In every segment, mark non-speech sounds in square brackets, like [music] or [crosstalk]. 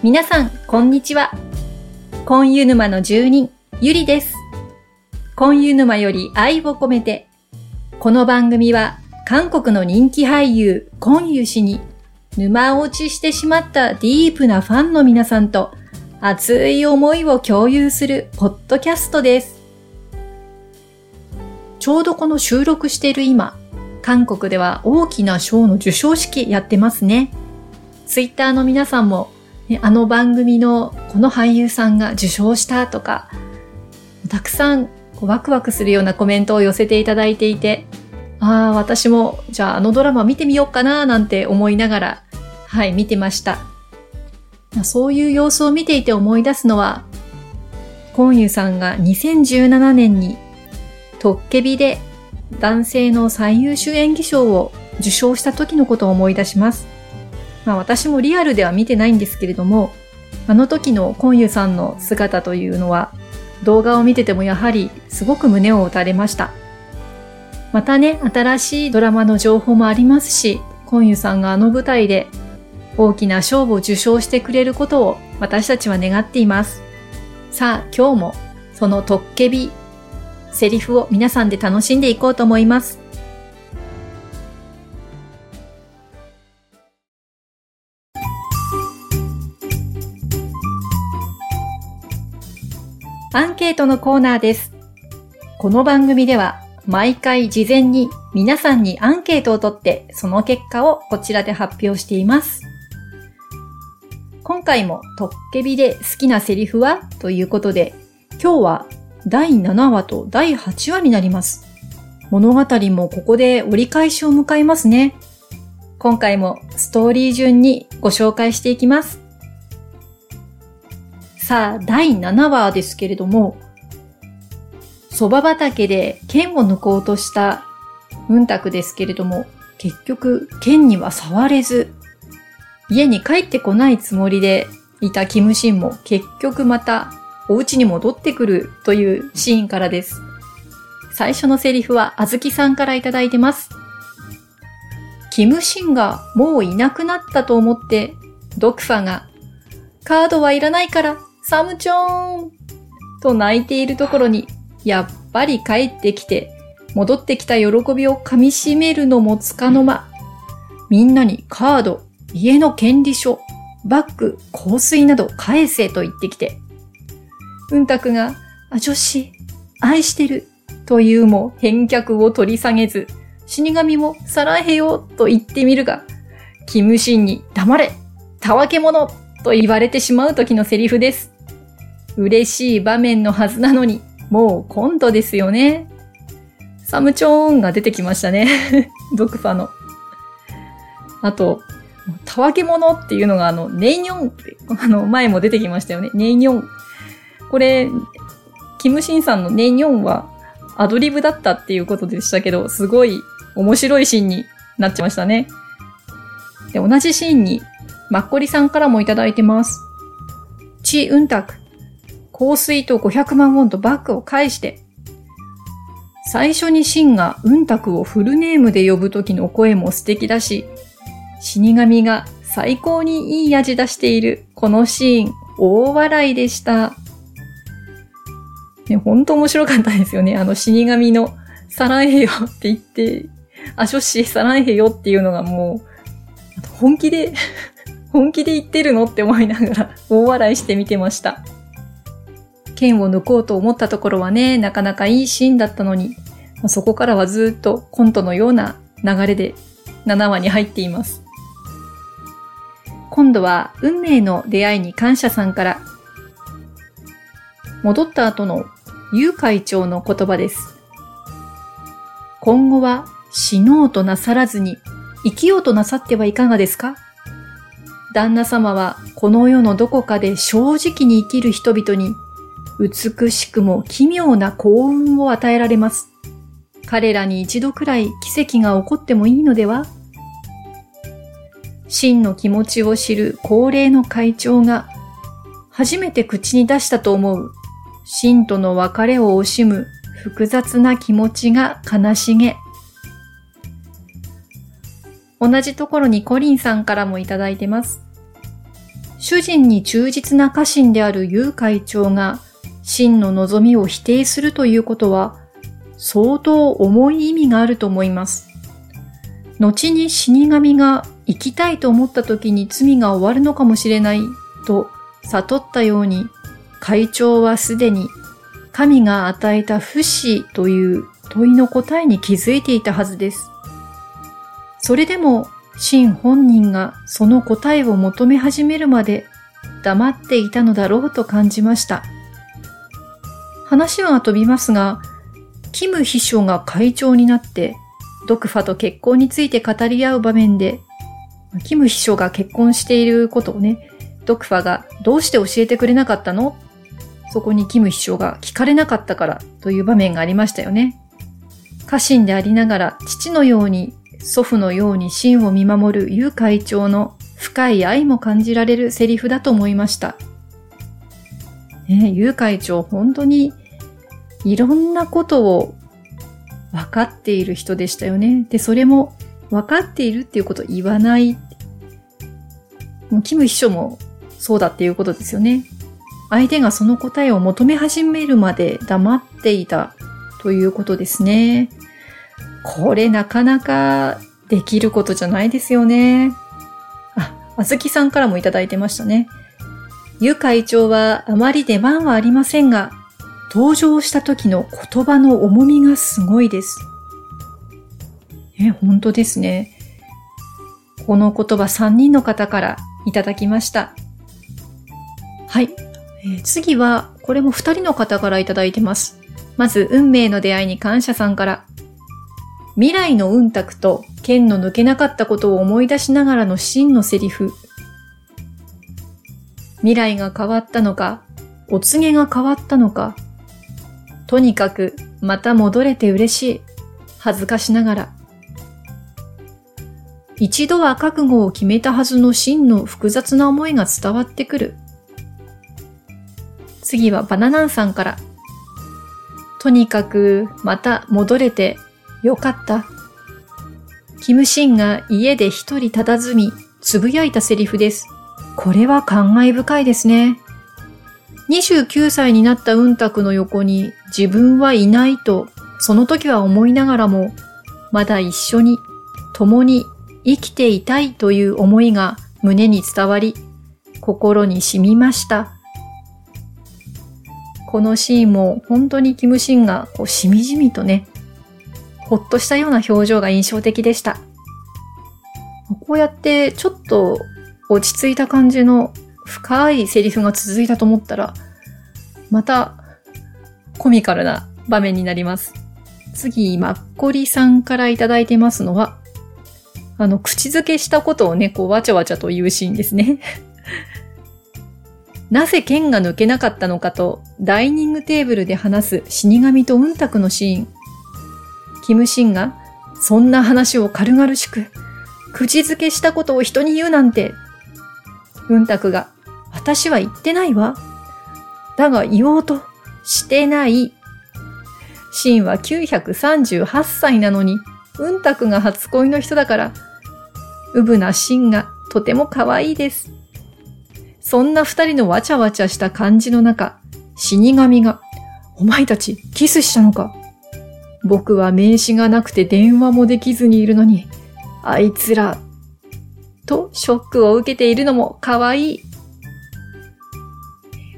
皆さん、こんにちは。コンユ沼の住人、ゆりです。コンユ沼より愛を込めて、この番組は、韓国の人気俳優、コンユ氏に、沼落ちしてしまったディープなファンの皆さんと、熱い思いを共有するポッドキャストです。ちょうどこの収録している今、韓国では大きな賞の授賞式やってますね。ツイッターの皆さんも、ね、あの番組のこの俳優さんが受賞したとか、たくさんワクワクするようなコメントを寄せていただいていて、ああ、私もじゃああのドラマ見てみようかななんて思いながら、はい、見てました。そういう様子を見ていて思い出すのは、コンユさんが2017年にトッケビで男性の最優秀演技賞を受賞した時のことを思い出します。まあ私もリアルでは見てないんですけれども、あの時のコンユさんの姿というのは動画を見ててもやはりすごく胸を打たれました。またね、新しいドラマの情報もありますし、コンユさんがあの舞台で大きな賞を受賞してくれることを私たちは願っています。さあ、今日もそのトッケビセリフを皆さんで楽しんでいこうと思います。アンケートのコーナーです。この番組では毎回事前に皆さんにアンケートを取ってその結果をこちらで発表しています。今回もトッケビで好きなセリフは？ということで今日は第7話と第8話になります。物語もここで折り返しを迎えますね。今回もストーリー順にご紹介していきます。さあ、第7話ですけれども、蕎麦畑で剣を抜こうとしたうんたくですけれども、結局剣には触れず、家に帰ってこないつもりでいたキムシンも結局またお家に戻ってくるというシーンからです。最初のセリフはあずきさんからいただいてます。キムシンがもういなくなったと思って、ドクファが、カードはいらないから、サムチョーンと泣いているところに、やっぱり帰ってきて、戻ってきた喜びを噛み締めるのもつかの間。みんなにカード、家の権利書、バッグ、香水など返せと言ってきて、うんたくが、あ、女子、愛してる、というも返却を取り下げず、死神もさらへよと言ってみるが、キムシンに黙れたわけ者と言われてしまう時のセリフです。嬉しい場面のはずなのに、もう今度ですよね。サムチョーンが出てきましたね。[laughs] ドクファの。あと、たわけ者っていうのがあの、ネイニョンって、あの、前も出てきましたよね。ネイニョン。これ、キムシンさんのネイニョンはアドリブだったっていうことでしたけど、すごい面白いシーンになっちゃいましたね。で、同じシーンに、マッコリさんからもいただいてます。チ・ウンタク。香水と500万ウォンとバッグを返して。最初にシンがウンタクをフルネームで呼ぶ時の声も素敵だし、死神が最高にいい味出しているこのシーン、大笑いでした。ね、ほんと面白かったですよね。あの死神のサランヘヨって言って、あ、ショッシーサランヘヨっていうのがもう、本気で本気で言ってるのって思いながら大笑いして見てました。剣を抜こうと思ったところはね、なかなかいいシーンだったのに、そこからはずっとコントのような流れで7話に入っています。今度は運命の出会いに感謝さんから戻った後のユ会長の言葉です。今後は死のうとなさらずに生きようとなさってはいかがですか？旦那様はこの世のどこかで正直に生きる人々に美しくも奇妙な幸運を与えられます。彼らに一度くらい奇跡が起こってもいいのでは？真の気持ちを知る高齢の会長が初めて口に出したと思う真との別れを惜しむ複雑な気持ちが悲しげ。同じところにコリンさんからもいただいてます。主人に忠実な家臣であるユウ会長が真の望みを否定するということは相当重い意味があると思います。後に死神が生きたいと思った時に罪が終わるのかもしれないと悟ったように会長はすでに神が与えた不死という問いの答えに気づいていたはずです。それでも真本人がその答えを求め始めるまで黙っていたのだろうと感じました。話は飛びますが、キム秘書が会長になって、ドクファと結婚について語り合う場面で、キム秘書が結婚していることをね、ドクファがどうして教えてくれなかったの？そこにキム秘書が聞かれなかったからという場面がありましたよね。家臣でありながら父のように祖父のように真を見守るユ会長の深い愛も感じられるセリフだと思いました。ね、ユウ会長本当にいろんなことを分かっている人でしたよね。で、それも分かっているっていうことを言わない。もうキム秘書もそうだっていうことですよね。相手がその答えを求め始めるまで黙っていたということですね。これなかなかできることじゃないですよね。あ、あずきさんからもいただいてましたね。ゆ会長はあまり出番はありませんが、登場した時の言葉の重みがすごいです。え、本当ですね。この言葉3人の方からいただきました。はい。え、次は、これも2人の方からいただいてます。まず、運命の出会いに感謝さんから。未来の運卓と剣の抜けなかったことを思い出しながらの真のセリフ。未来が変わったのか、お告げが変わったのか。とにかく、また戻れて嬉しい。恥ずかしながら。一度は覚悟を決めたはずの真の複雑な思いが伝わってくる。次はバナナンさんから。とにかく、また戻れてよかった。キムシンが家で一人佇み、つぶやいたセリフです。これは感慨深いですね。29歳になった運卓の横に自分はいないと、その時は思いながらも、まだ一緒に、共に生きていたいという思いが胸に伝わり、心に染みました。このシーンも本当にキムシンがこうしみじみとね、ほっとしたような表情が印象的でした。こうやってちょっと落ち着いた感じの深いセリフが続いたと思ったら、またコミカルな場面になります。次、マッコリさんからいただいてますのは、あの、口づけしたことをね、こう、わちゃわちゃと言うシーンですね。[laughs] なぜ剣が抜けなかったのかと、ダイニングテーブルで話す死神とうんたくのシーン。キムシンが、そんな話を軽々しく、口づけしたことを人に言うなんて。うんたくが、私は言ってないわ。だが言おうとしてない。シンは938歳なのに、うんたくが初恋の人だから、うぶなシンがとても可愛いです。そんな二人のわちゃわちゃした感じの中、死神が、お前たちキスしたのか僕は名刺がなくて電話もできずにいるのに、あいつら、とショックを受けているのも可愛い。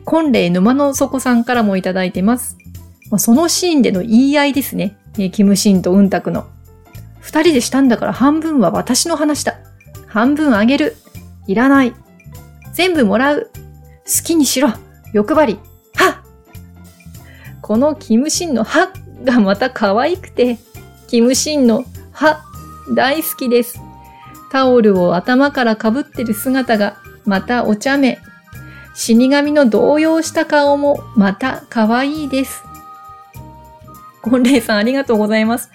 婚礼沼の底さんからもいただいてます。そのシーンでの言い合いですね。キムシンとウンタクの。二人でしたんだから半分は私の話だ。半分あげる。いらない。全部もらう。好きにしろ。欲張り。はこのキムシンのはがまた可愛くて、キムシンの歯、大好きです。タオルを頭からかぶってる姿がまたお茶目。死神の動揺した顔もまた可愛いです。ゴンレイさんありがとうございます。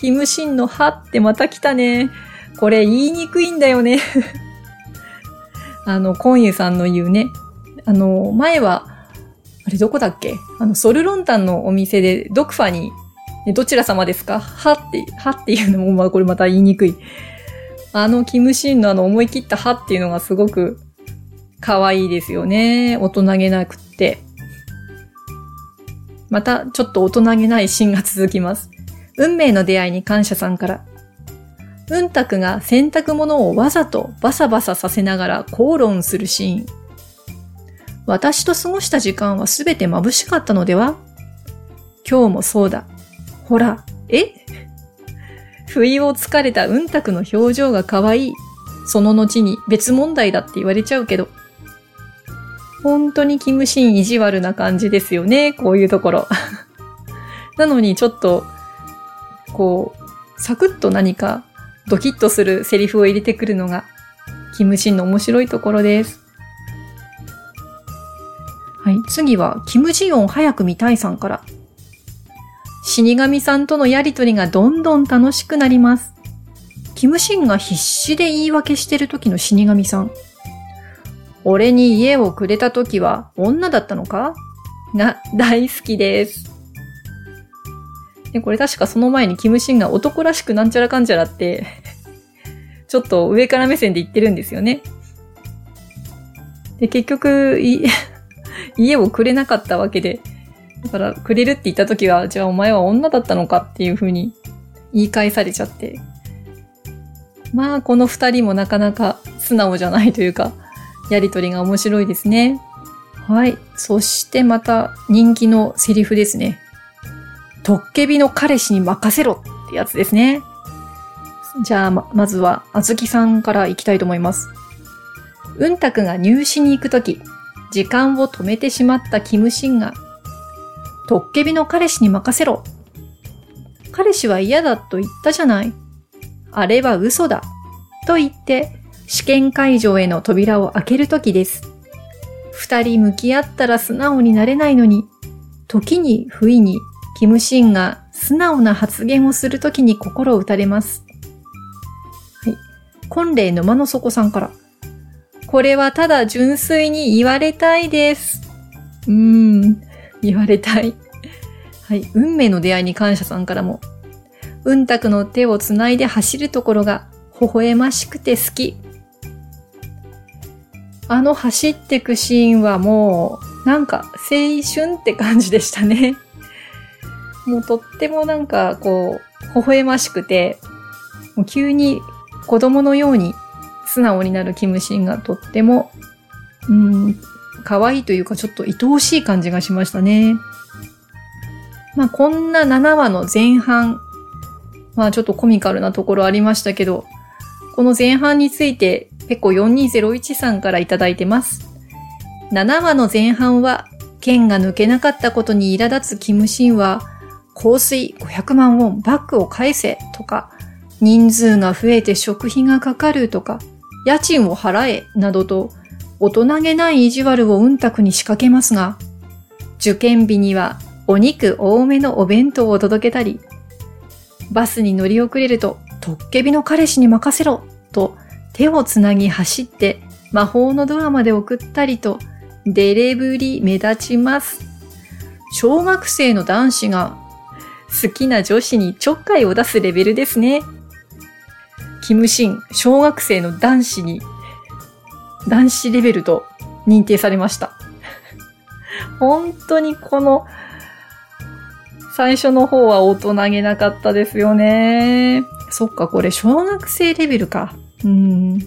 キムシンの歯ってまた来たね。これ言いにくいんだよね [laughs] あの、コンユさんの言うね。あの、前はあれどこだっけ？あの、ソルロンタンのお店で、ドクファに、どちら様ですか？はって、はっていうのも、まあこれまた言いにくい。あの、キムシーンのあの思い切ったはっていうのがすごく可愛いですよね。大人げなくって。また、ちょっと大人げないシーンが続きます。運命の出会いに感謝さんから。うんたくが洗濯物をわざとバサバサさせながら口論するシーン。私と過ごした時間はすべて眩しかったのでは？今日もそうだ。ほら、え？不意をつかれたうんたくの表情が可愛い。その後に別問題だって言われちゃうけど。本当にキムシン意地悪な感じですよね。こういうところ。[laughs] なのにちょっと、こう、サクッと何かドキッとするセリフを入れてくるのが、キムシンの面白いところです。はい。次は、キムジヨン早く見たいさんから。死神さんとのやりとりがどんどん楽しくなります。キムシンが必死で言い訳してる時の死神さん。俺に家をくれた時は女だったのか？が大好きです。で、これ確かその前にキムシンが男らしくなんちゃらかんちゃらってちょっと上から目線で言ってるんですよね。で、結局、[laughs] 家をくれなかったわけで、だから、くれるって言った時は、じゃあお前は女だったのかっていう風に言い返されちゃって。まあ、この二人もなかなか素直じゃないというか、やりとりが面白いですね。はい。そしてまた人気のセリフですね。トッケビの彼氏に任せろってやつですね。じゃあま、まずは、あずきさんから行きたいと思います。うんたくが入試に行くとき、時間を止めてしまったキムシンが、トッケビの彼氏に任せろ。彼氏は嫌だと言ったじゃない。あれは嘘だ。と言って、試験会場への扉を開けるときです。二人向き合ったら素直になれないのに、時に不意にキムシンが素直な発言をするときに心を打たれます。はい。婚礼沼の底さんから。これはただ純粋に言われたいです。うーん、[laughs] 言われたい。はい。運命の出会いに感謝さんからも。うんたくの手をつないで走るところが微笑ましくて好き。あの走ってくシーンはもう、なんか青春って感じでしたね。[laughs] もうとってもなんかこう、微笑ましくて、もう急に子供のように素直になるキムシンがとっても、うん、可愛いというかちょっと愛おしい感じがしましたね。まあこんな7話の前半、まあちょっとコミカルなところありましたけど、この前半についてペコ4201さんからいただいてます。7話の前半は、剣が抜けなかったことに苛立つキムシンは、香水500万ウォンバッグを返せとか、人数が増えて食費がかかるとか、家賃を払えなどと、大人げない意地悪をうんたくに仕掛けますが、受験日にはお肉多めのお弁当を届けたり、バスに乗り遅れると、トッケビの彼氏に任せろと手をつなぎ走って魔法のドアまで送ったりと、デレブリ目立ちます。小学生の男子が好きな女子にちょっかいを出すレベルですね。キムシン、小学生の男子に、男子レベルと認定されました。[laughs] 本当にこの、最初の方は大人げなかったですよね。そっか、これ小学生レベルか。うん。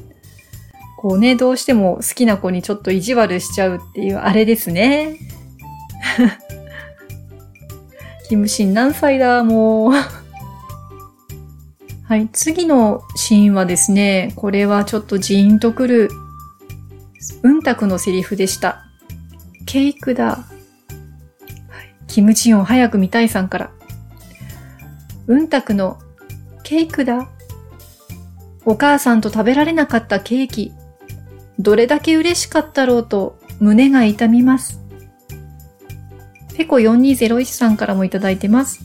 こうね、どうしても好きな子にちょっと意地悪しちゃうっていうあれですね。[laughs] キムシン何歳だ、もう。はい、次のシーンはですね、これはちょっとジーンとくる、うんたくのセリフでした。ケイクだ。キムチヨン早く見たいさんから。うんたくのケイクだ。お母さんと食べられなかったケーキ、どれだけ嬉しかったろうと胸が痛みます。ペコ4201さんからもいただいてます。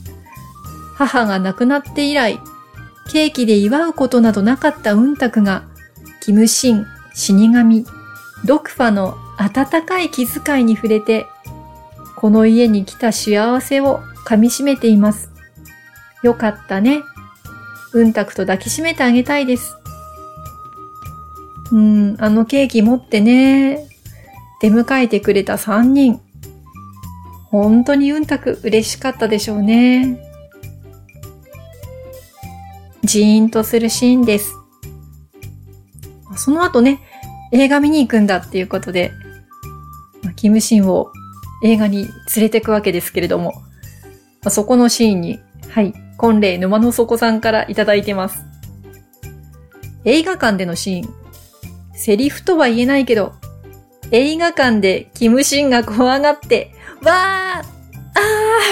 母が亡くなって以来、ケーキで祝うことなどなかったうんたくが、キムシン、死神、ドクファの温かい気遣いに触れて、この家に来た幸せを噛み締めています。よかったね。うんたくと抱きしめてあげたいです。うん、あのケーキ持ってね、出迎えてくれた3人。本当にうんたく嬉しかったでしょうね。ジーンとするシーンです。その後ね、映画見に行くんだっていうことで、キムシンを映画に連れてくわけですけれども、そこのシーンに、はい、婚礼沼の底さんからいただいてます。映画館でのシーン。セリフとは言えないけど、映画館でキムシンが怖がって、わーあ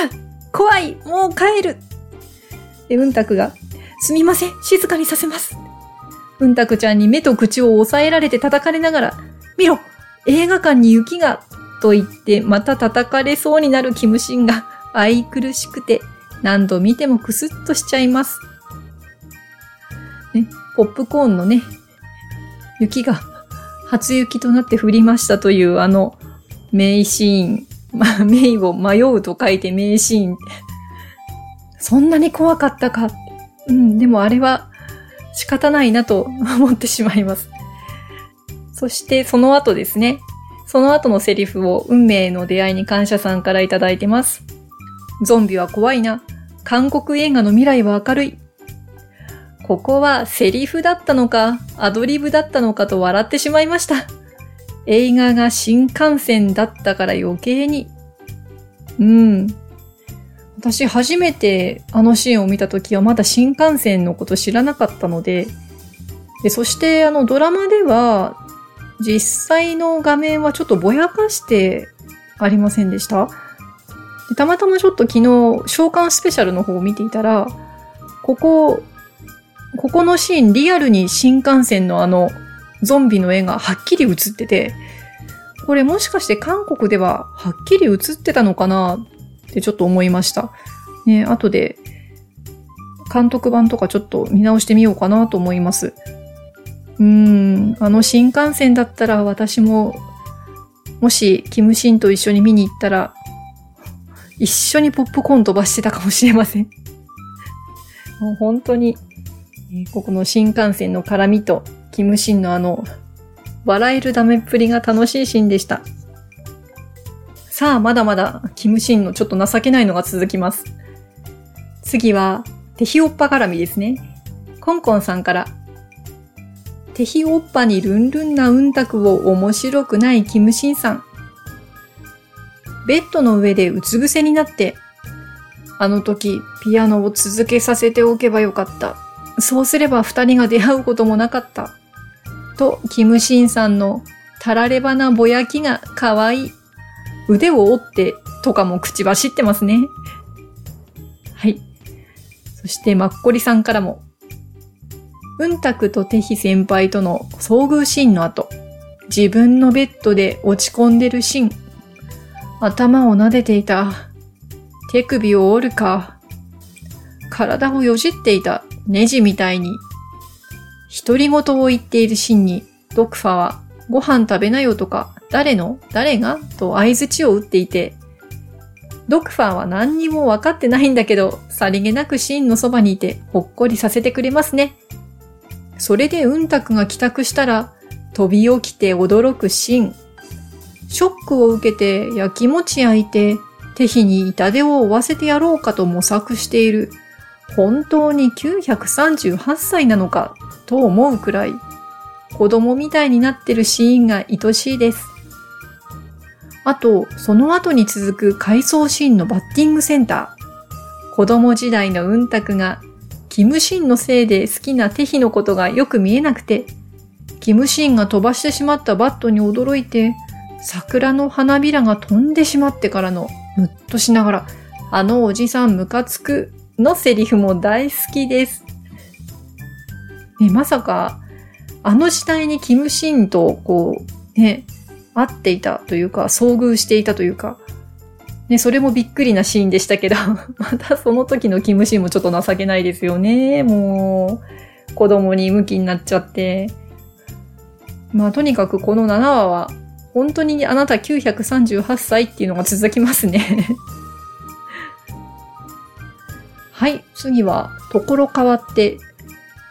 ー怖いもう帰るで、うんたくが、すみません静かにさせますうんたくちゃんに目と口を押さえられて叩かれながら、見ろ映画館に雪がと言ってまた叩かれそうになるキムシンが愛くるしくて何度見てもクスッとしちゃいます。ね、ポップコーンのね、雪が初雪となって降りましたというあの名シーン。まあ、名を迷うと書いて名シーン。そんなに怖かったか。うん、でもあれは仕方ないなと思ってしまいます。そしてその後ですね。その後のセリフを運命の出会いに感謝さんからいただいてます。ゾンビは怖いな。韓国映画の未来は明るい。ここはセリフだったのか、アドリブだったのかと笑ってしまいました。映画が新幹線だったから余計に。うん。私初めてあのシーンを見た時はまだ新幹線のこと知らなかったので、でそしてあのドラマでは実際の画面はちょっとぼやかしてありませんでした。でたまたまちょっと昨日召喚スペシャルの方を見ていたら、ここ、ここのシーンリアルに新幹線のあのゾンビの絵がはっきり映ってて、これもしかして韓国でははっきり映ってたのかなってちょっと思いました。ね、後で監督版とかちょっと見直してみようかなと思います。うーん、あの新幹線だったら私も、もしキムシンと一緒に見に行ったら、一緒にポップコーン飛ばしてたかもしれません。[laughs] もう本当に、ここの新幹線の絡みと、キムシンのあの、笑えるダメっぷりが楽しいシーンでした。さあ、まだまだ、キムシンのちょっと情けないのが続きます。次は、テヒオッパ絡みですね。コンコンさんから、テヒオッパにルンルンなうんたくを面白くないキムシンさん。ベッドの上でうつ伏せになって、あの時ピアノを続けさせておけばよかった。そうすれば二人が出会うこともなかった。と、キムシンさんのたらればなぼやきが可愛い。腕を折ってとかも口走ってますね。はい。そして、マッコリさんからも、うんたくとテヒ先輩との遭遇シーンの後、自分のベッドで落ち込んでるシーン、頭を撫でていた、手首を折るか、体をよじっていた。ネジみたいに。独り言を言っているシーンに、ドクファは、ご飯食べなよとか、誰の誰が？と合図を打っていて、ドクファーは何にも分かってないんだけど、さりげなくシーンのそばにいて、ほっこりさせてくれますね。それでうんたくが帰宅したら、飛び起きて驚くシーン。ショックを受けて焼きもち焼いて、手火に痛手を負わせてやろうかと模索している。本当に938歳なのかと思うくらい子供みたいになってるシーンが愛しいです。あと、その後に続く回想シーンのバッティングセンター。子供時代のうんたくが、キムシンのせいで好きな手ヒのことがよく見えなくて、キムシンが飛ばしてしまったバットに驚いて、桜の花びらが飛んでしまってからの、むっとしながら、あのおじさんムカつくのセリフも大好きです。ね、まさか、あの時代にキムシンと、こう、ね、会っていたというか、遭遇していたというか、ね、それもびっくりなシーンでしたけど、[laughs] またその時のキムシンもちょっと情けないですよね。もう、子供に向きになっちゃって。まあ、とにかくこの7話は、本当にあなた938歳っていうのが続きますね [laughs] はい、次は、ところ変わって、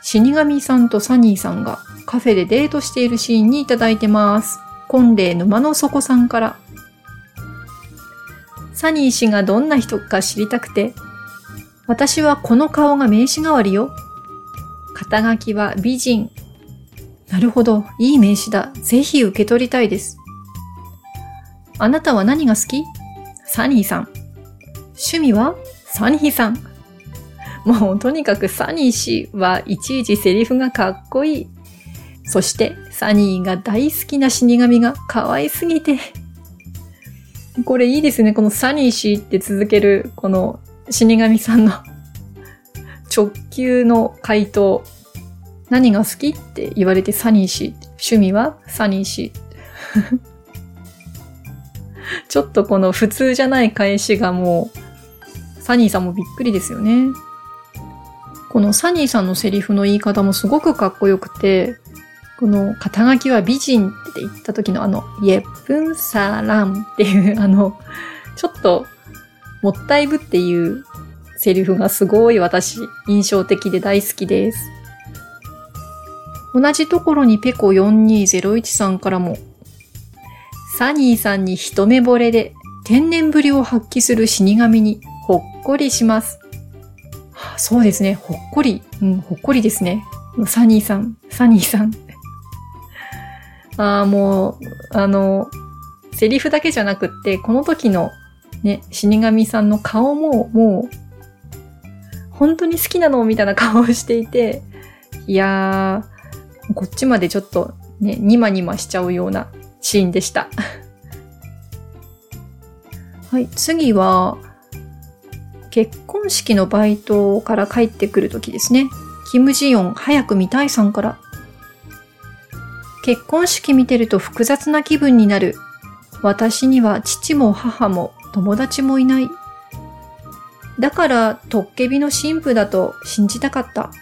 死神さんとサニーさんがカフェでデートしているシーンにいただいてます。婚礼沼の底さんから。サニー氏がどんな人か知りたくて、私はこの顔が名刺代わりよ。肩書きは美人。なるほど、いい名刺だ。ぜひ受け取りたいです。あなたは何が好き？サニーさん。趣味は？サニーさん。もうとにかくサニー氏はいちいちセリフがかっこいい。そしてサニーが大好きな死神が可愛すぎて。これいいですね。このサニー氏って続けるこの死神さんの直球の回答。何が好きって言われてサニー氏。趣味は？サニー氏。[laughs] ちょっとこの普通じゃない返しがもう、サニーさんもびっくりですよね。このサニーさんのセリフの言い方もすごくかっこよくて、この肩書きは美人って言った時のあの、イェプンサランっていうあの、ちょっともったいぶっていうセリフがすごい私印象的で大好きです。同じところにペコ4201さんからもサニーさんに一目惚れで天然ぶりを発揮する死神にほっこりします。そうですね。ほっこり。うん、ほっこりですね。サニーさん、サニーさん。ああ、もう、あの、セリフだけじゃなくって、この時のね、死神さんの顔も、もう、本当に好きなのみたいな顔をしていて、いやー、こっちまでちょっとね、ニマニマしちゃうようなシーンでした。[laughs] はい、次は、結婚式のバイトから帰ってくるときですね。キム・ジヨン早く見たいさんから。結婚式見てると複雑な気分になる。私には父も母も友達もいない。だから、トッケビの神父だと信じたかった。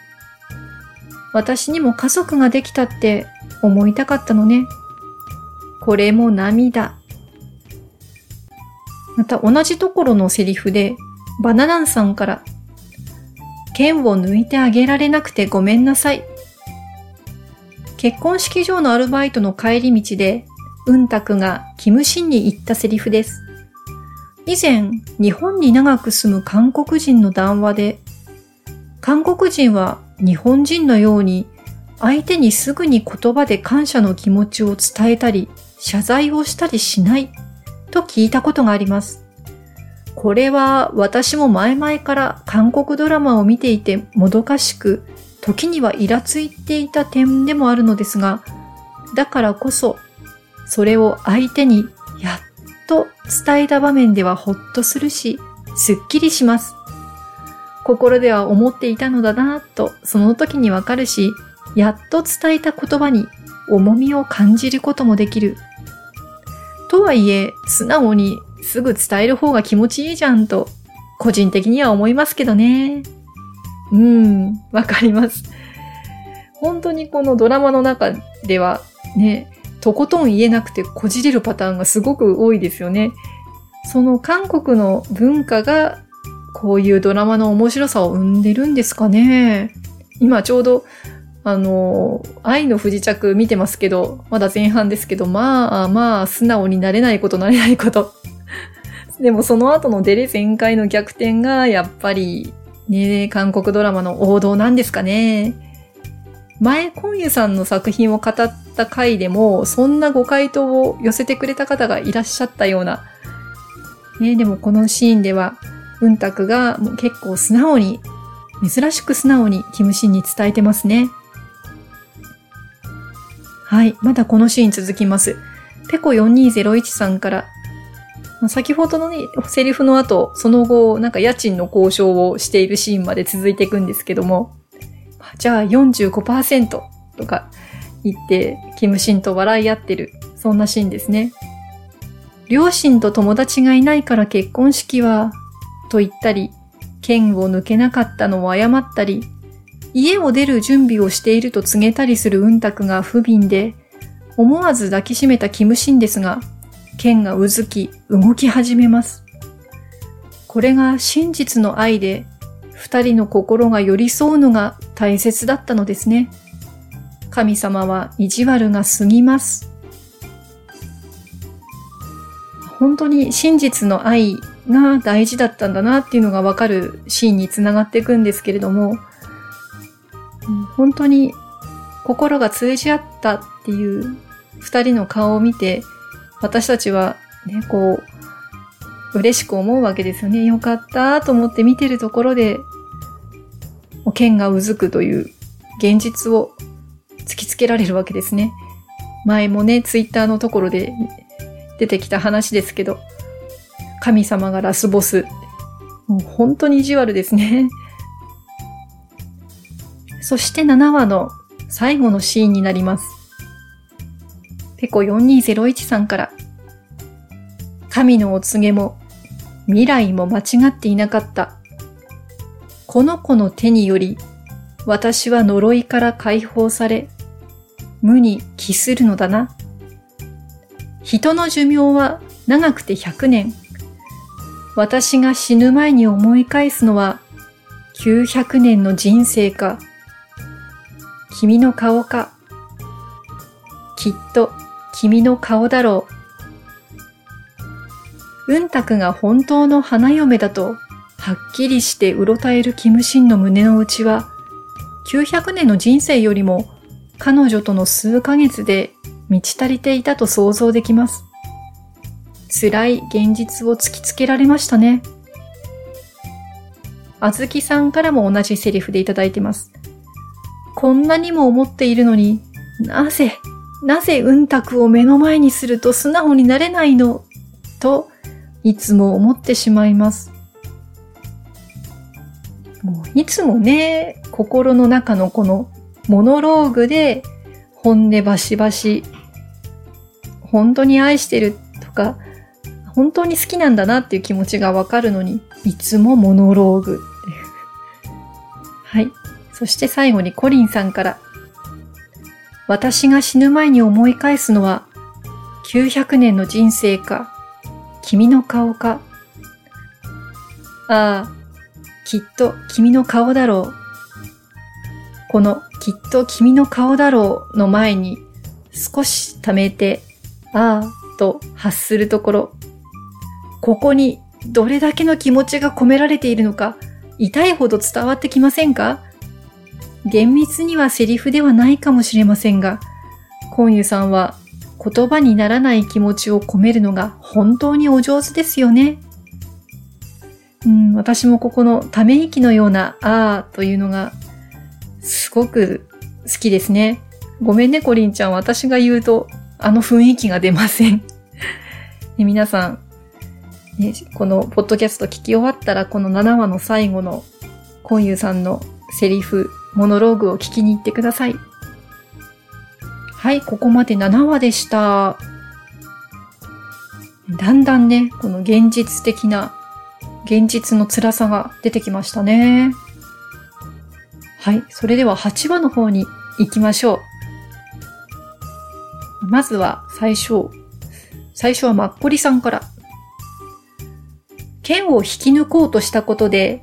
私にも家族ができたって思いたかったのね。これも涙。また同じところのセリフで、バナナンさんから、剣を抜いてあげられなくてごめんなさい。結婚式場のアルバイトの帰り道で、うんたくがキムシンに言ったセリフです。以前、日本に長く住む韓国人の談話で、韓国人は日本人のように相手にすぐに言葉で感謝の気持ちを伝えたり、謝罪をしたりしないと聞いたことがあります。これは私も前々から韓国ドラマを見ていてもどかしく、時にはイラついていた点でもあるのですが、だからこそ、それを相手にやっと伝えた場面ではほっとするし、すっきりします。心では思っていたのだなぁとその時にわかるし、やっと伝えた言葉に重みを感じることもできるとはいえ、素直にすぐ伝える方が気持ちいいじゃんと、個人的には思いますけどね。うん、わかります。本当にこのドラマの中ではね、とことん言えなくてこじれるパターンがすごく多いですよね。その韓国の文化がこういうドラマの面白さを生んでるんですかね。今ちょうどあの、愛の不時着見てますけど、まだ前半ですけど、まあまあ、素直になれないことなれないこと。でもその後のデレ全開の逆転が、やっぱり、ね、韓国ドラマの王道なんですかね。前、コンユさんの作品を語った回でも、そんなご回答を寄せてくれた方がいらっしゃったような。ね、でもこのシーンでは、うんたくがもう結構素直に、珍しく素直にキムシンに伝えてますね。はい。まだこのシーン続きます。ペコ4201さんから、先ほどのね、セリフの後、その後、なんか家賃の交渉をしているシーンまで続いていくんですけども、じゃあ45%とか言って、キムシンと笑い合ってる、そんなシーンですね。両親と友達がいないから結婚式は、と言ったり、剣を抜けなかったのを謝ったり、家を出る準備をしていると告げたりするうんたくが不憫で、思わず抱きしめたキムシンですが、剣がうずき、動き始めます。これが真実の愛で、二人の心が寄り添うのが大切だったのですね。神様は意地悪が過ぎます。本当に真実の愛が大事だったんだなっていうのがわかるシーンにつながっていくんですけれども、本当に心が通じ合ったっていう二人の顔を見て、私たちはね、こう、嬉しく思うわけですよね。よかったと思って見てるところで、剣がうずくという現実を突きつけられるわけですね。前もね、ツイッターのところで出てきた話ですけど、神様がラスボス。もう本当に意地悪ですね。そして7話の最後のシーンになります。ペコ4201さんから、神のお告げも未来も間違っていなかった。この子の手により、私は呪いから解放され、無に帰するのだな。人の寿命は長くて100年。私が死ぬ前に思い返すのは900年の人生か、君の顔か、きっと君の顔だろう。うんたくが本当の花嫁だと、はっきりしてうろたえるキムシンの胸の内は、900年の人生よりも彼女との数ヶ月で満ち足りていたと想像できます。辛い現実を突きつけられましたね。あずきさんからも同じセリフでいただいてます。こんなにも思っているのになぜ、なぜうんたくを目の前にすると素直になれないの？と、いつも思ってしまいます。もういつもね、心の中のこのモノローグで本音バシバシ、本当に愛してるとか、本当に好きなんだなっていう気持ちがわかるのに、いつもモノローグっていう。はい。そして最後にコリンさんから、私が死ぬ前に思い返すのは、900年の人生か、君の顔か。ああ、きっと君の顔だろう。このきっと君の顔だろうの前に少し溜めて、ああと発するところ。ここにどれだけの気持ちが込められているのか、痛いほど伝わってきませんか？厳密にはセリフではないかもしれませんが、コンユさんは言葉にならない気持ちを込めるのが本当にお上手ですよね。うん、私もここのため息のようなあーというのがすごく好きですね。ごめんね、コリンちゃん。私が言うとあの雰囲気が出ません。[laughs] ね、皆さん、ね、このポッドキャスト聞き終わったらこの7話の最後のコンユさんのセリフ、モノローグを聞きに行ってください。はい、ここまで7話でした。だんだんね、この現実的な現実の辛さが出てきましたね。はい。それでは8話の方に行きましょう。まずは最初。最初はマッコリさんから。剣を引き抜こうとしたことで、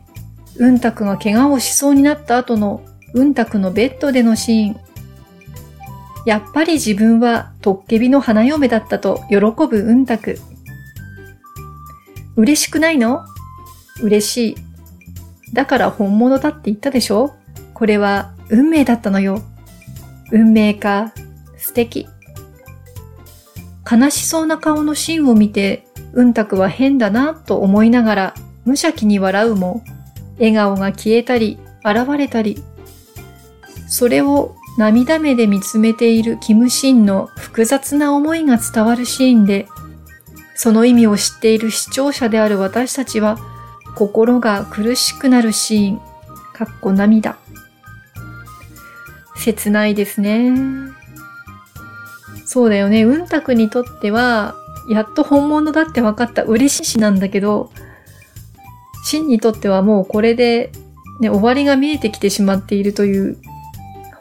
うんたくが怪我をしそうになった後のうんたくのベッドでのシーン。やっぱり自分はトッケビの花嫁だったと喜ぶうんたく。嬉しくないの？嬉しい。だから本物だって言ったでしょ？これは運命だったのよ。運命か。素敵。悲しそうな顔のシーンを見て、うんたくは変だなと思いながら無邪気に笑うも、笑顔が消えたり、現れたり、それを涙目で見つめているキムシンの複雑な思いが伝わるシーンで、その意味を知っている視聴者である私たちは、心が苦しくなるシーン、かっこ涙。切ないですね。そうだよね。うんたくにとっては、やっと本物だって分かった嬉しいしなんだけど、シンにとってはもうこれで、ね、終わりが見えてきてしまっているという、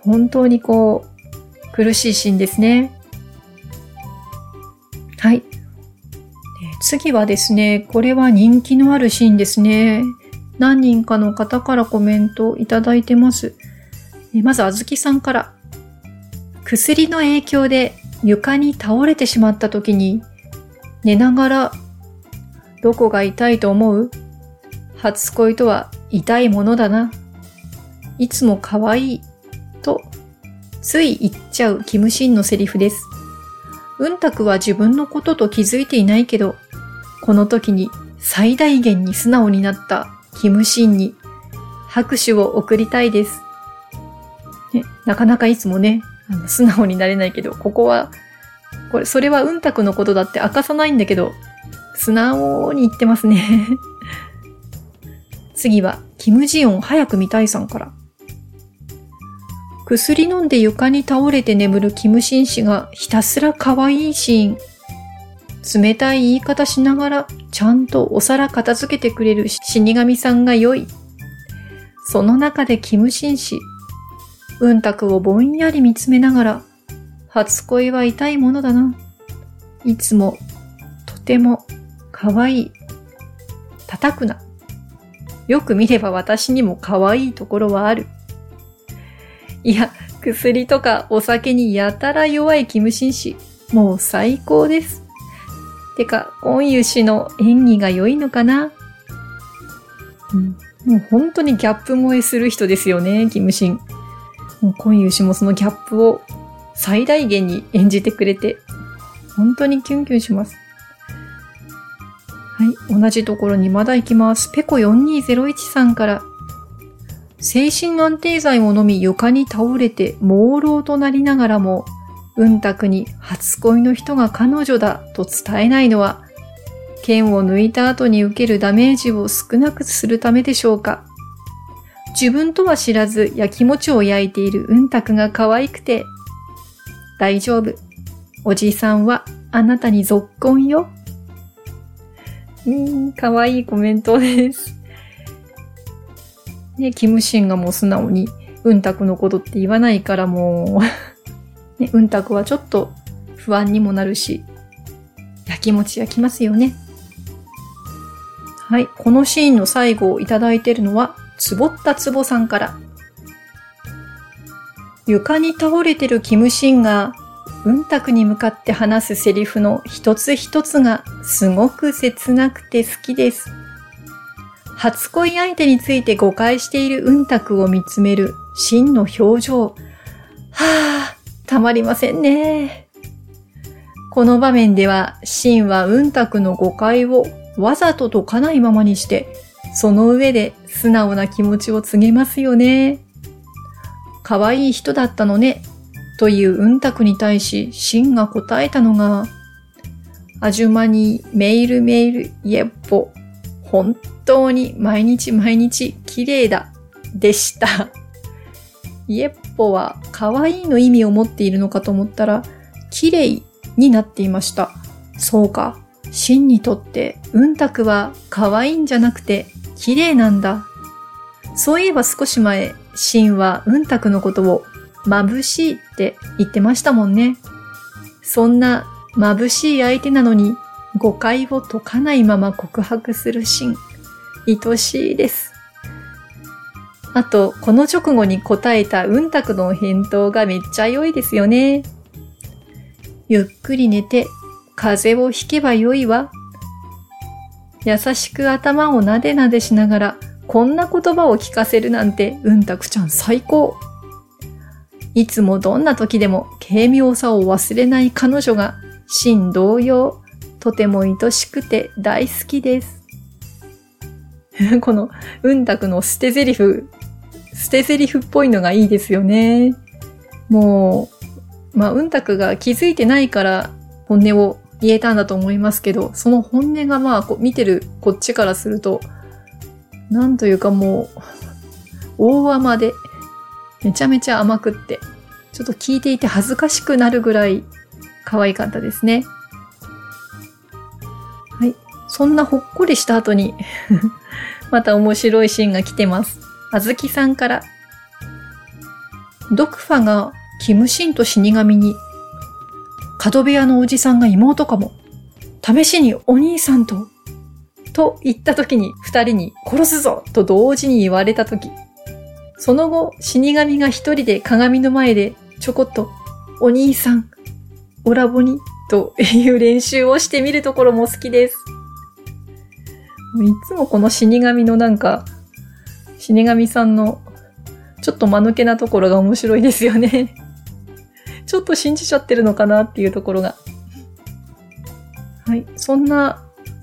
本当にこう、苦しいシーンですね。はい。次はですね、これは人気のあるシーンですね。何人かの方からコメントいただいてます。まず、あずきさんから。薬の影響で床に倒れてしまった時に、寝ながら、どこが痛いと思う？初恋とは痛いものだな。いつも可愛い。と、つい言っちゃうキムシンのセリフです。うんたくは自分のことと気づいていないけど、この時に最大限に素直になったキムシンに拍手を送りたいです。ね、なかなかいつもね、あの素直になれないけど、ここは、これ、それはうんたくのことだって明かさないんだけど、素直に言ってますね。[laughs] 次は、キムジヨン早く見たいさんから。薬飲んで床に倒れて眠るキムシン氏がひたすら可愛いシーン。冷たい言い方しながら、ちゃんとお皿片付けてくれる死神さんが良い。その中でキムシン氏、うんたくをぼんやり見つめながら、初恋は痛いものだな。いつも、とても、可愛い。叩くな。よく見れば私にも可愛いところはある。いや、薬とかお酒にやたら弱いキムシン氏、もう最高です。てか、コンユ氏の演技が良いのかな、うん、もう本当にギャップ萌えする人ですよね、キムシン。もうコンユ氏もそのギャップを最大限に演じてくれて、本当にキュンキュンします。はい、同じところにまだ行きます。ペコ4201さんから、精神安定剤を飲み床に倒れて朦朧となりながらも、うんたくに初恋の人が彼女だと伝えないのは、剣を抜いた後に受けるダメージを少なくするためでしょうか。自分とは知らず焼き餅を焼いているうんたくが可愛くて、大丈夫。おじさんはあなたにぞっこんよ。うーん、可愛いコメントです。ね、キムシンがもう素直に、うんたくのことって言わないからもう [laughs] ね、うんたくはちょっと不安にもなるし、焼き餅焼きますよね。はい。このシーンの最後をいただいているのは、つぼったつぼさんから。床に倒れてるキムシンが、うんたくに向かって話すセリフの一つ一つがすごく切なくて好きです。初恋相手について誤解しているうんたくを見つめる真の表情。はあ、たまりませんね。この場面では、シンはうんたくの誤解をわざと解かないままにして、その上で素直な気持ちを告げますよね。可愛い人だったのね、といううんたくに対し、シンが答えたのが、あじゅまにメールメールイエッポ、本当に毎日毎日綺麗だでした。イエッポは可愛いの意味を持っているのかと思ったら、綺麗になっていました。そうか。シンにとってうんたくは可愛いんじゃなくて綺麗なんだ。そういえば少し前、シンはうんたくのことを眩しいって言ってましたもんね。そんな眩しい相手なのに誤解を解かないまま告白するシーン。愛しいです。あと、この直後に答えたうんたくの返答がめっちゃ良いですよね。ゆっくり寝て、風邪をひけばよいわ。優しく頭をなでなでしながら、こんな言葉を聞かせるなんて、うんたくちゃん最高。いつもどんな時でも軽妙さを忘れない彼女が、真同様、とても愛しくて大好きです。[laughs] この、うんたくの捨て台詞、捨て台詞っぽいのがいいですよね。もう、まあ、うんたくが気づいてないから本音を言えたんだと思いますけど、その本音がまあ、こ見てるこっちからすると、なんというかもう、大甘で、めちゃめちゃ甘くって、ちょっと聞いていて恥ずかしくなるぐらい可愛かったですね。そんなほっこりした後に [laughs] また面白いシーンが来てます。あずきさんから。ドクファがキムシンと死神に、角部屋のおじさんが妹かも。試しにお兄さんと、と言った時に二人に殺すぞと同時に言われた時。その後、死神が一人で鏡の前でちょこっと、お兄さん、おラボにという練習をしてみるところも好きです。いつもこの死神のなんか、死神さんのちょっと間抜けなところが面白いですよね。[laughs] ちょっと信じちゃってるのかなっていうところが。はい。そんな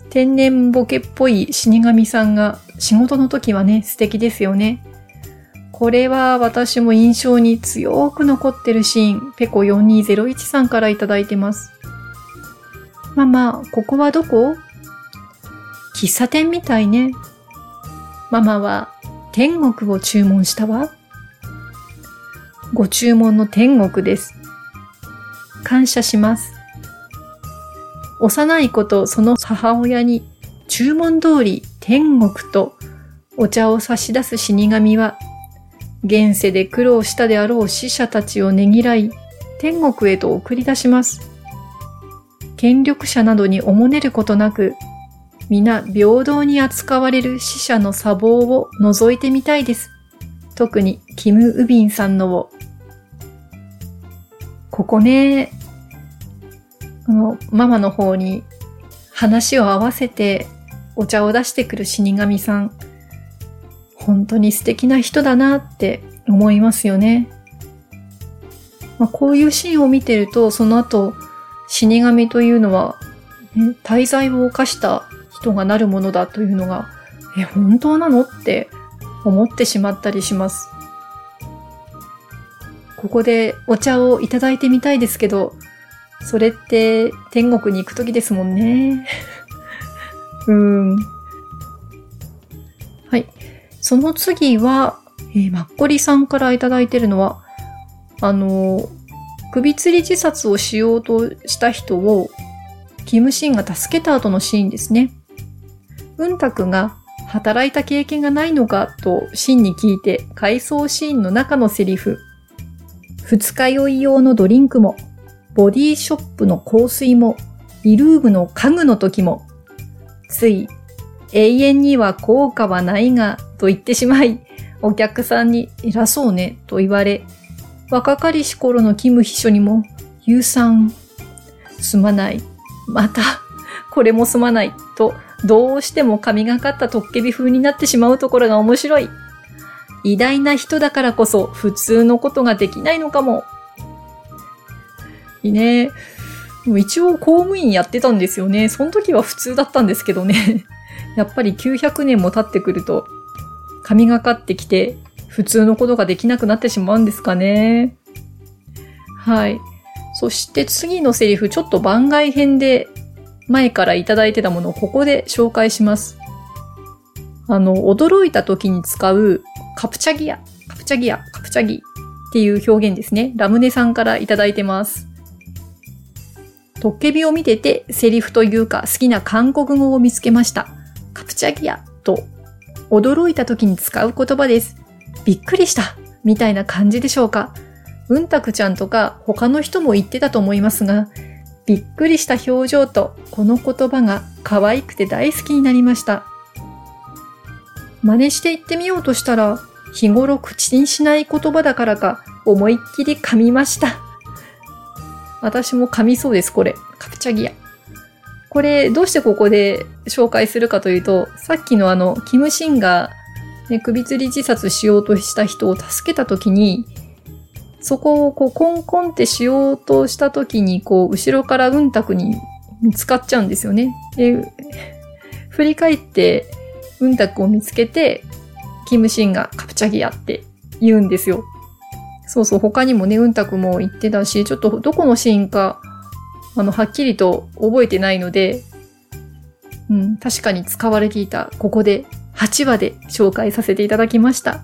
天然ボケっぽい死神さんが仕事の時はね、素敵ですよね。これは私も印象に強く残ってるシーン、ペコ4201さんからいただいてます。ママ、ここはどこ喫茶店みたいね。ママは天国を注文したわ。ご注文の天国です。感謝します。幼い子とその母親に注文通り天国とお茶を差し出す死神は、現世で苦労したであろう死者たちをねぎらい、天国へと送り出します。権力者などにおもねることなく、皆平等に扱われる死者の砂防を覗いてみたいです。特にキム・ウビンさんのをここね、このママの方に話を合わせてお茶を出してくる死神さん。本当に素敵な人だなって思いますよね。まあ、こういうシーンを見てると、その後、死神というのは、ね、滞在を犯した人がなるものだというのが、え、本当なのって思ってしまったりします。ここでお茶をいただいてみたいですけど、それって天国に行くときですもんね。[laughs] うん。はい。その次は、えー、マッコリさんからいただいてるのは、あの、首吊り自殺をしようとした人を、キムシンが助けた後のシーンですね。うんたくが働いた経験がないのかとシンに聞いて回想シーンの中のセリフ。二日酔い用のドリンクも、ボディショップの香水も、イルーブの家具の時も、つい、永遠には効果はないが、と言ってしまい、お客さんに偉そうね、と言われ、若かりし頃のキム秘書にも、ユウさん、すまない。また、これもすまない。と、どうしても神がかったトッケビ風になってしまうところが面白い。偉大な人だからこそ普通のことができないのかも。いいね。一応公務員やってたんですよね。その時は普通だったんですけどね。[laughs] やっぱり900年も経ってくると、神がかってきて、普通のことができなくなってしまうんですかね。はい。そして次のセリフ、ちょっと番外編で前からいただいてたものをここで紹介します。あの、驚いた時に使うカプチャギア、カプチャギア、カプチャギっていう表現ですね。ラムネさんからいただいてます。トッケビを見ててセリフというか好きな韓国語を見つけました。カプチャギアと驚いた時に使う言葉です。びっくりしたみたいな感じでしょうか。うんたくちゃんとか他の人も言ってたと思いますが、びっくりした表情とこの言葉が可愛くて大好きになりました。真似して言ってみようとしたら、日頃口にしない言葉だからか、思いっきり噛みました。私も噛みそうです、これ。カプチャギア。これ、どうしてここで紹介するかというと、さっきのあの、キムシンが、ね、首吊り自殺しようとした人を助けたときに、そこをこうコンコンってしようとしたときに、こう、後ろからうんたくに見つかっちゃうんですよね。で、振り返って、うんたくを見つけて、キムシンがカプチャギやって言うんですよ。そうそう、他にもね、うんたくも言ってたし、ちょっとどこのシーンか、あの、はっきりと覚えてないので、うん、確かに使われていた、ここで8話で紹介させていただきました。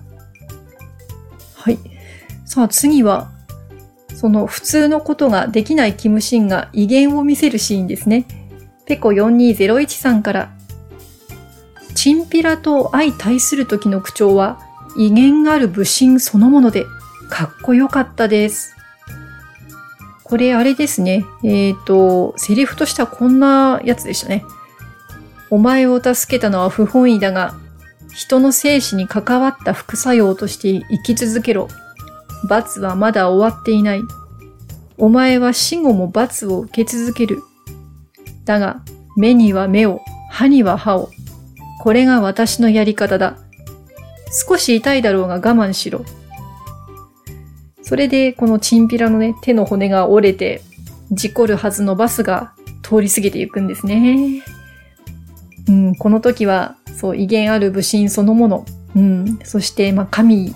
はい。さあ次は、その普通のことができないキムシンが威厳を見せるシーンですね。ペコ4201さんからチンピラと相対する時の口調は威厳がある武神そのものでかっこよかったです。これあれですね。えっ、ー、と、セリフとしてはこんなやつでしたね。お前を助けたのは不本意だが、人の生死に関わった副作用として生き続けろ。罰はまだ終わっていない。お前は死後も罰を受け続ける。だが、目には目を、歯には歯を。これが私のやり方だ。少し痛いだろうが我慢しろ。それで、このチンピラのね、手の骨が折れて、事故るはずのバスが通り過ぎていくんですね。うん、この時は、そう、威厳ある武神そのもの。うん、そして、まあ、神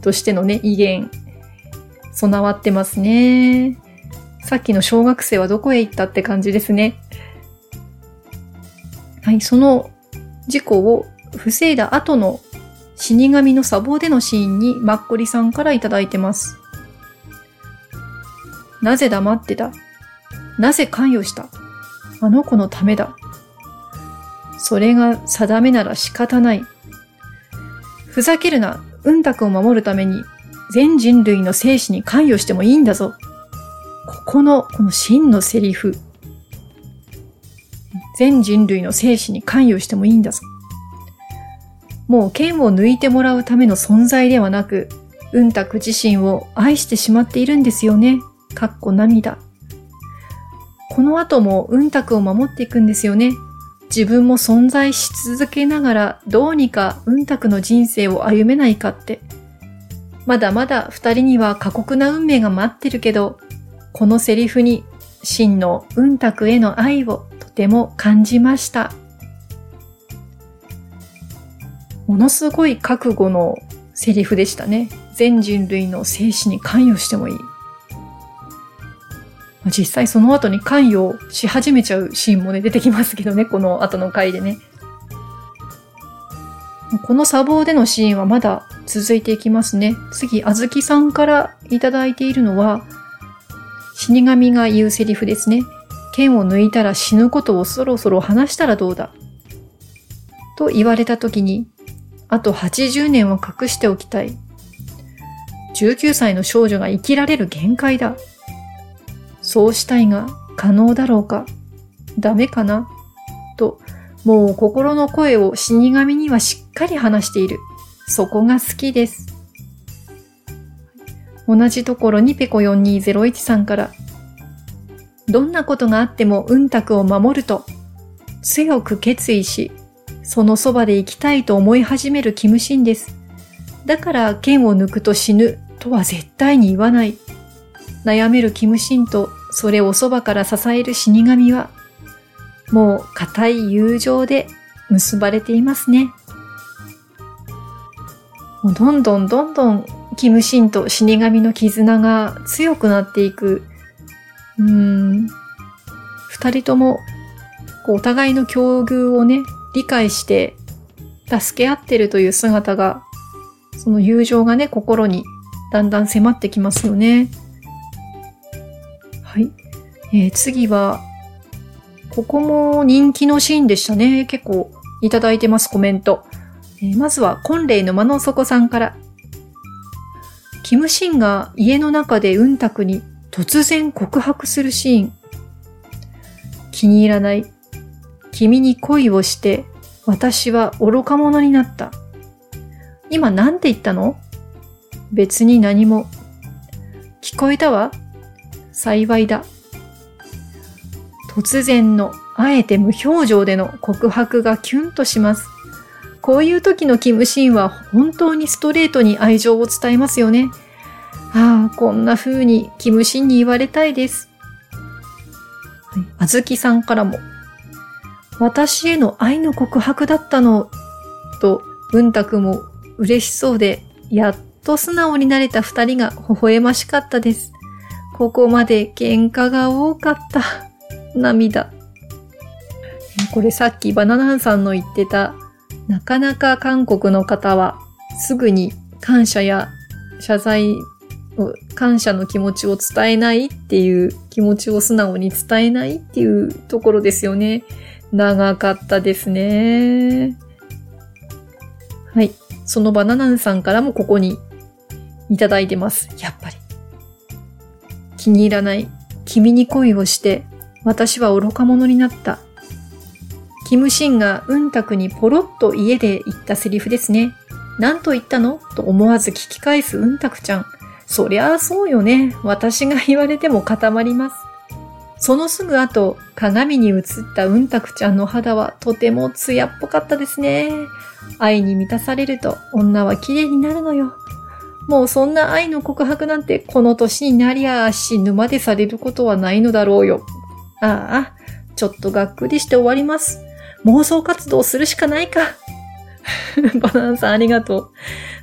としてのね、威厳、備わってますね。さっきの小学生はどこへ行ったって感じですね。はい、その事故を防いだ後の死神の砂防でのシーンにマッコリさんからいただいてます。なぜ黙ってた？なぜ関与した？あの子のためだ。それが定めなら仕方ない。ふざけるな、うんたくを守るために全人類の生死に関与してもいいんだぞ。ここの、この真のセリフ。全人類の生死に関与してもいいんだぞ。もう剣を抜いてもらうための存在ではなく、うんたく自身を愛してしまっているんですよね。かっこ涙。この後もうんたくを守っていくんですよね。自分も存在し続けながらどうにかうんたくの人生を歩めないかって。まだまだ二人には過酷な運命が待ってるけど、このセリフに真のうんたくへの愛をとても感じました。ものすごい覚悟のセリフでしたね。全人類の生死に関与してもいい。実際その後に関与し始めちゃうシーンもね、出てきますけどね、[laughs] この後の回でね。この砂防でのシーンはまだ続いていきますね。次、あずきさんからいただいているのは、死神が言うセリフですね。剣を抜いたら死ぬことをそろそろ話したらどうだ。と言われた時に、あと80年は隠しておきたい。19歳の少女が生きられる限界だ。そうしたいが可能だろうか？ダメかな？と、もう心の声を死神にはしっかり話している。そこが好きです。同じところにペコ4201さんから、どんなことがあってもうんたくを守ると、強く決意し、そのそばで生きたいと思い始めるキムシンです。だから剣を抜くと死ぬとは絶対に言わない。悩めるキムシンとそれをそばから支える死神は、もう固い友情で結ばれていますね。もうどんどんどんどんキムシンと死神の絆が強くなっていく。うん。二人とも、こうお互いの境遇をね、理解して助け合ってるという姿が、その友情がね、心にだんだん迫ってきますよね。はい。えー、次は、ここも人気のシーンでしたね。結構いただいてます、コメント。えー、まずは、コンレイの間の底さんから。キムシンが家の中でうんたくに突然告白するシーン。気に入らない。君に恋をして、私は愚か者になった。今なんて言ったの？別に何も。聞こえたわ幸いだ。突然の、あえて無表情での告白がキュンとします。こういう時のキムシンは本当にストレートに愛情を伝えますよね。ああ、こんな風にキムシンに言われたいです。はい、あずきさんからも、私への愛の告白だったの、と、文太も嬉しそうで、やっと素直になれた二人が微笑ましかったです。ここまで喧嘩が多かった。[laughs] 涙。これさっきバナナンさんの言ってた、なかなか韓国の方はすぐに感謝や謝罪感謝の気持ちを伝えないっていう気持ちを素直に伝えないっていうところですよね。長かったですね。はい。そのバナナンさんからもここにいただいてます。やっぱり。気に入らない。君に恋をして、私は愚か者になった。キムシンがうんたくにポロッと家で言ったセリフですね。何と言ったの？と思わず聞き返すうんたくちゃん。そりゃあそうよね。私が言われても固まります。そのすぐ後、鏡に映ったうんたくちゃんの肌はとても艶っぽかったですね。愛に満たされると女は綺麗になるのよ。もうそんな愛の告白なんてこの年になりゃ死ぬまでされることはないのだろうよ。ああ、ちょっとがっくりして終わります。妄想活動するしかないか。[laughs] バナナさんありがとう。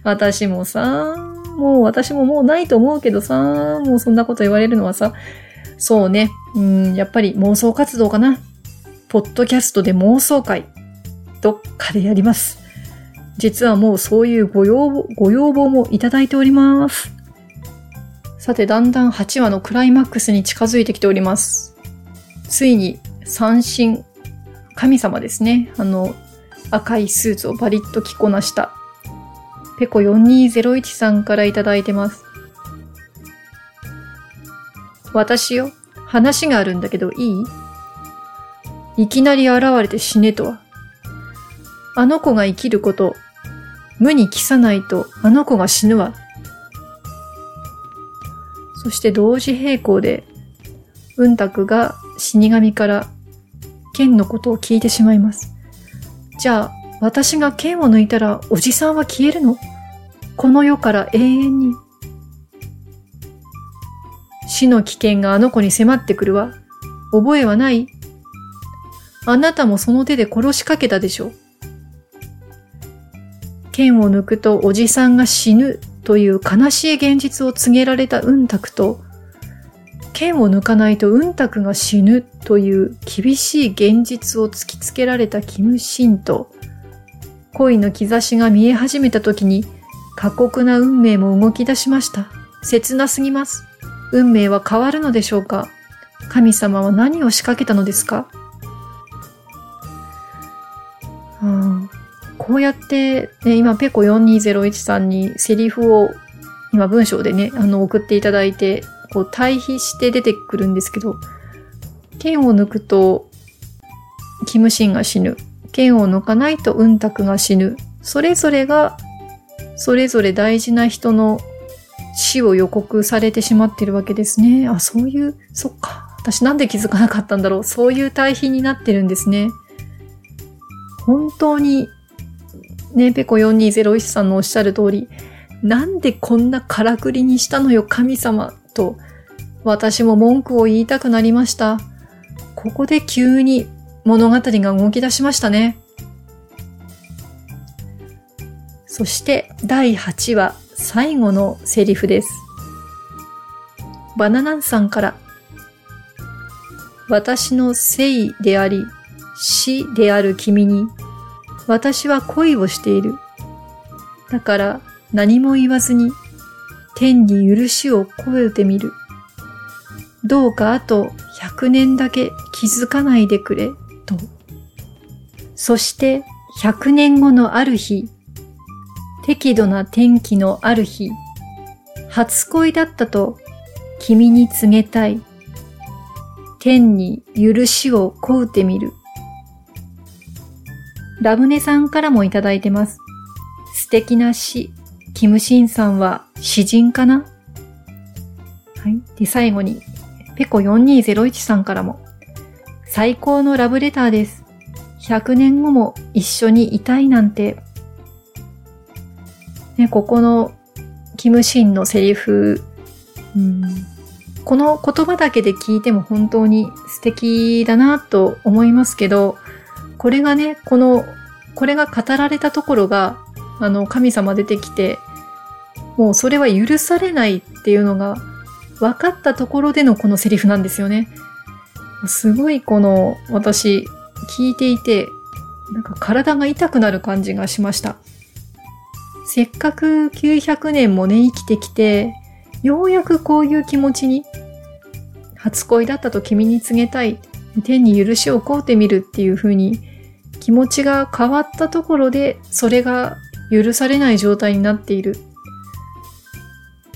私もさ、もう私ももうないと思うけどさ、もうそんなこと言われるのはさ、そうね、うん、やっぱり妄想活動かな。ポッドキャストで妄想会、どっかでやります。実はもうそういうご要望、ご要望もいただいております。さて、だんだん8話のクライマックスに近づいてきております。ついに三神、神様ですね。あの、赤いスーツをバリッと着こなした、ペコ4201さんからいただいてます。私よ、話があるんだけどいい？いきなり現れて死ねとは。あの子が生きること、無に帰さないとあの子が死ぬわ。そして同時並行で、うんたくが死神から剣のことを聞いてしまいます。じゃあ、私が剣を抜いたらおじさんは消えるの？この世から永遠に。死の危険があの子に迫ってくるわ。覚えはない？あなたもその手で殺しかけたでしょう。剣を抜くとおじさんが死ぬという悲しい現実を告げられたうんたくと、剣を抜かないとうんたくが死ぬという厳しい現実を突きつけられたキムシンと、恋の兆しが見え始めた時に過酷な運命も動き出しました。切なすぎます。運命は変わるのでしょうか神様は何を仕掛けたのですか、はあ、こうやって、ね、今、ペコ4201さんにセリフを今文章でね、あの、送っていただいて、こう対比して出てくるんですけど、剣を抜くと、キムシンが死ぬ。剣を抜かないとウンタクが死ぬ。それぞれが、それぞれ大事な人の死を予告されてしまってるわけですね。あ、そういう、そっか。私なんで気づかなかったんだろう。そういう対比になってるんですね。本当に、ね、ペコ4201さんのおっしゃる通り、なんでこんなからくりにしたのよ、神様。と、私も文句を言いたくなりました。ここで急に物語が動き出しましたね。そして第8話最後のセリフです。バナナンさんから私の生であり死である君に私は恋をしている。だから何も言わずに天に許しを超えてみる。どうかあと100年だけ気づかないでくれ、と。そして100年後のある日、適度な天気のある日、初恋だったと君に告げたい。天に許しを請うてみる。ラムネさんからもいただいてます。素敵な詩。キムシンさんは詩人かな？はい。で、最後に、ペコ4201さんからも、最高のラブレターです。100年後も一緒にいたいなんてね、ここのキムシンのセリフ、うん、この言葉だけで聞いても本当に素敵だなと思いますけど、これがね、この、これが語られたところが、あの、神様出てきて、もうそれは許されないっていうのが分かったところでのこのセリフなんですよね。すごいこの、私、聞いていて、なんか体が痛くなる感じがしました。せっかく900年もね、生きてきて、ようやくこういう気持ちに、初恋だったと君に告げたい、天に許しを請うてみるっていう風に、気持ちが変わったところで、それが許されない状態になっている。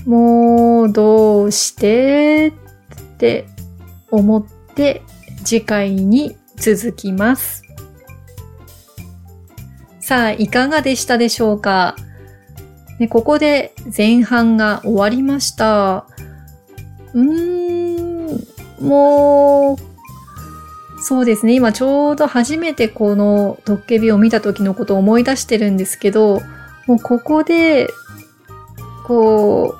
もう、どうしてって思って次回に続きます。さあ、いかがでしたでしょうか？で、ここで前半が終わりました。うーん、もう、そうですね。今ちょうど初めてこのトッケビを見た時のことを思い出してるんですけど、もうここで、こ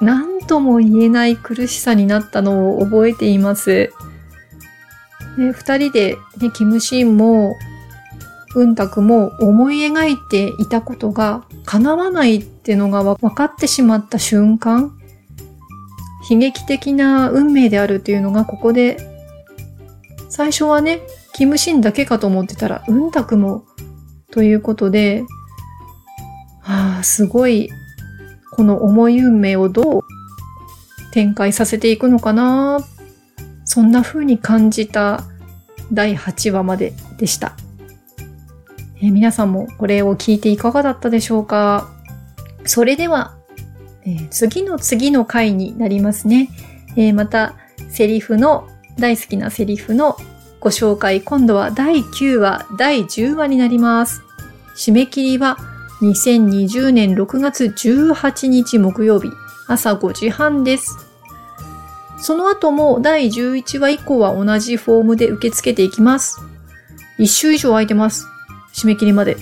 う、何とも言えない苦しさになったのを覚えています。で二人で、ね、キムシンも、うんたくも思い描いていたことが叶わないってのが分かってしまった瞬間、悲劇的な運命であるっていうのがここで、最初はね、キムシンだけかと思ってたら、うんたくも、ということで、はあ、すごい、この重い運命をどう展開させていくのかな、そんな風に感じた第8話まででした。えー皆さんもこれを聞いていかがだったでしょうか？それでは、えー次の次の回になりますね。えーまた、セリフの、大好きなセリフのご紹介、今度は第9話、第10話になります。締め切りは2020年6月18日木曜日、朝5時半です。その後も第11話以降は同じフォームで受け付けていきます。1週以上空いてます。締め切りまで。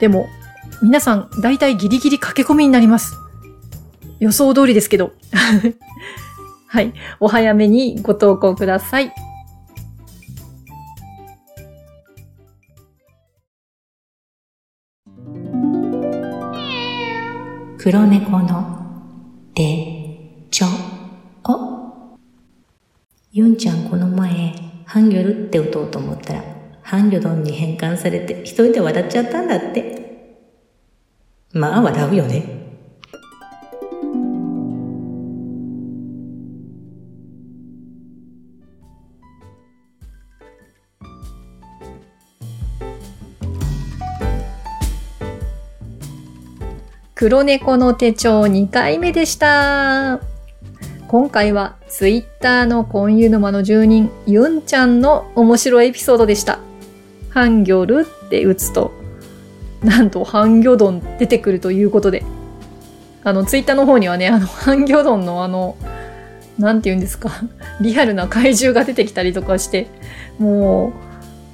でも、皆さん、だいたいギリギリ駆け込みになります。予想通りですけど。はい。お早めにご投稿ください。黒猫の手帳をユンちゃんこの前ハンギョルって打とうと思ったらハンギョドンに変換されて一人で笑っちゃったんだってまあ笑うよね黒猫の手帳2回目でした。今回はツイッターのコンユヌマの住人、ユンちゃんの面白いエピソードでした。ハンギョルって打つと、なんとハンギョドン出てくるということで。あの、ツイッターの方にはね、あの、ハンギョドンのあの、なんて言うんですか、リアルな怪獣が出てきたりとかして、も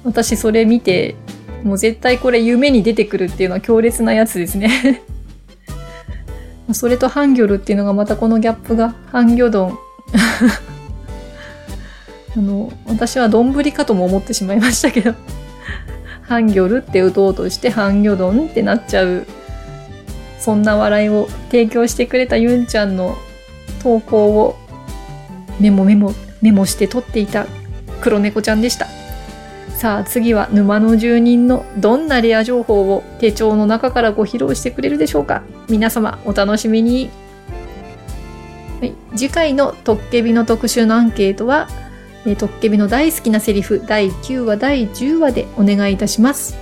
う、私それ見て、もう絶対これ夢に出てくるっていうのは強烈なやつですね。それとハンギョルっていうのがまたこのギャップが、ハンギョドン。[laughs] あの、私は丼かとも思ってしまいましたけど、ハンギョルって打とうとしてハンギョドンってなっちゃう、そんな笑いを提供してくれたユンちゃんの投稿をメモメモ、メモして撮っていた黒猫ちゃんでした。さあ次は沼の住人のどんなレア情報を手帳の中からご披露してくれるでしょうか？皆様お楽しみに、はい、次回のトッケビの特集のアンケートはトッケビの大好きなセリフ第9話第10話でお願いいたします。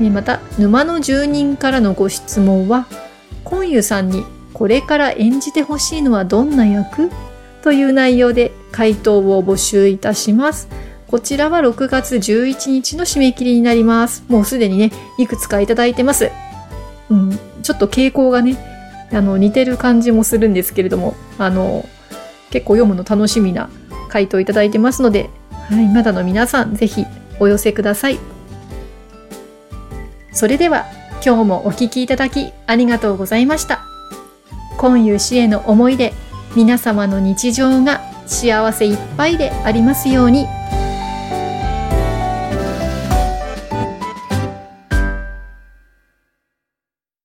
また沼の住人からのご質問はコンユさんにこれから演じてほしいのはどんな役？という内容で回答を募集いたします。こちらは6月11日の締め切りになります。もうすでにね、いくつかいただいてます。うん、ちょっと傾向がね、あの、似てる感じもするんですけれども、あの、結構読むの楽しみな回答いただいてますので、はい、まだの皆さん、ぜひお寄せください。それでは、今日もお聞きいただきありがとうございました。今湯氏への思いで、皆様の日常が幸せいっぱいでありますように。